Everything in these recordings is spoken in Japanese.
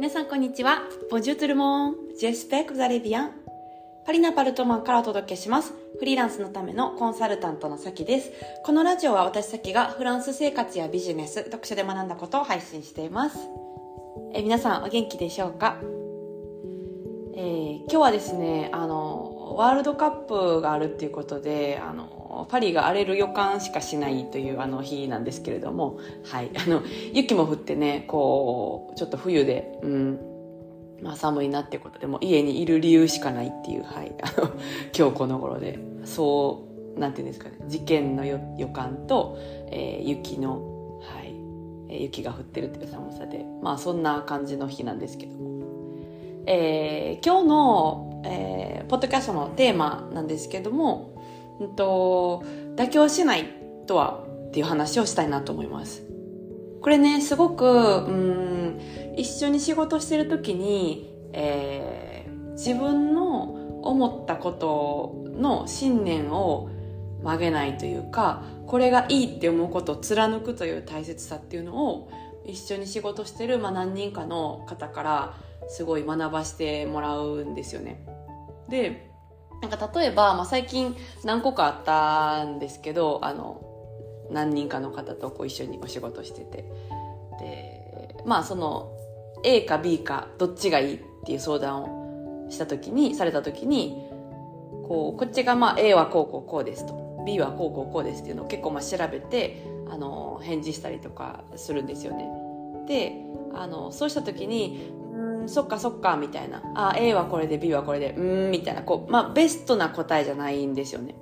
皆さんこんにちは。ボジュートゥルモン。ジェスペックザレビアン。パリナパルトマンからお届けします。フリーランスのためのコンサルタントのさきです。このラジオは私さきがフランス生活やビジネス、読書で学んだことを配信しています。え皆さんお元気でしょうか？えー、今日はですね、あの、ワールドカップがあるっていうことで、あの、パリが荒れる予感しかしないというあの日なんですけれども、はい、あの雪も降ってねこうちょっと冬で、うんまあ、寒いなってことでも家にいる理由しかないっていう、はい、あの今日この頃で。そうなんていうんですかね事件の予感と、えー、雪の、はい、雪が降ってるっていう寒さで。まあそんな感じの日なんですけども、えー、今日の、えー、ポッドキャストのテーマなんですけどもうんと、妥協しないとはっていう話をしたいなと思います。これね、すごく、うん、一緒に仕事してる時に、えー、自分の思ったことの信念を曲げないというか、これがいいって思うことを貫くという大切さっていうのを一緒に仕事してる、まあ、何人かの方からすごい学ばしてもらうんですよね。で、なんか例えば、まあ、最近何個かあったんですけど、あの、何人かの方とこう一緒にお仕事してて。で、まあその、A か B かどっちがいいっていう相談をした時に、された時に、こう、こっちがまあ A はこうこうこうですと。B はこうこうこうですっていうのを結構まあ調べて、あの、返事したりとかするんですよね。で、あの、そうした時に、そっかそっかみたいな。あ A はこれで B はこれでうんみたいな。こう、まあ、ベストな答えじゃないんですよね。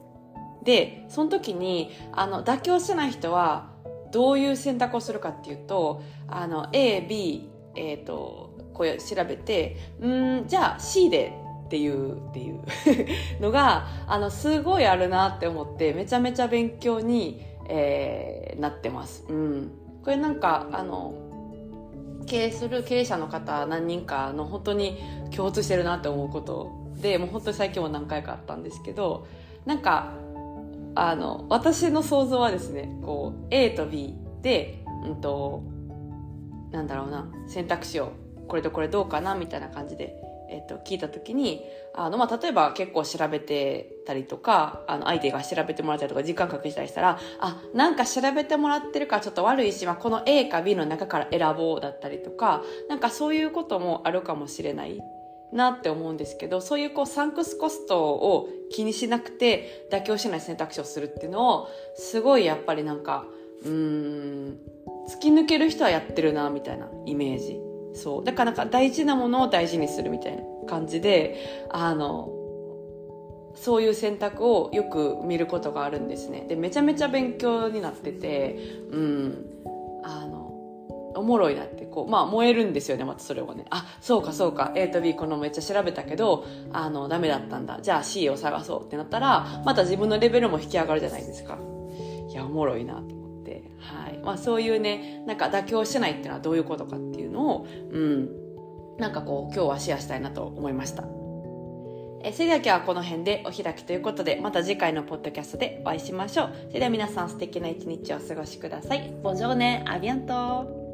でその時にあの妥協してない人はどういう選択をするかっていうとあの AB、えーと、こう調べてうんじゃあ C でっていうっていう のがあのすごいあるなって思ってめちゃめちゃ勉強に、えー、なってます。うん、これなんかあの経営する経営者の方何人かの本当に共通してるなって思うことでもう本当に最近も何回かあったんですけどなんかあの私の想像はですねこう A と B で、うんと、なんだろうな選択肢をこれとこれどうかなみたいな感じでえっと、聞いた時に、あの、まあ、例えば結構調べてたりとか、あの、相手が調べてもらったりとか、時間隠したりしたら、あ、なんか調べてもらってるからちょっと悪いし、まあ、この A か B の中から選ぼうだったりとか、なんかそういうこともあるかもしれないなって思うんですけど、そういうこう、サンクスコストを気にしなくて、妥協しない選択肢をするっていうのを、すごいやっぱりなんか、うん、突き抜ける人はやってるな、みたいなイメージ。そう。だからなんか大事なものを大事にするみたいな感じで、あの、そういう選択をよく見ることがあるんですね。で、めちゃめちゃ勉強になってて、うん、あの、おもろいなって、こう、まあ燃えるんですよね、またそれをね。あ、そうかそうか、A と B このめっちゃ調べたけど、あの、ダメだったんだ。じゃあ C を探そうってなったら、また自分のレベルも引き上がるじゃないですか。いや、おもろいなとて。はい。まあそういうね、なんか妥協しないっていうのはどういうことかっていうのを、うん、なんかこう今日はシェアしたいなと思いました。えそれでは今日はこの辺でお開きということで、また次回のポッドキャストでお会いしましょう。それでは皆さん素敵な一日をお過ごしください。ボジョーネ、アビアント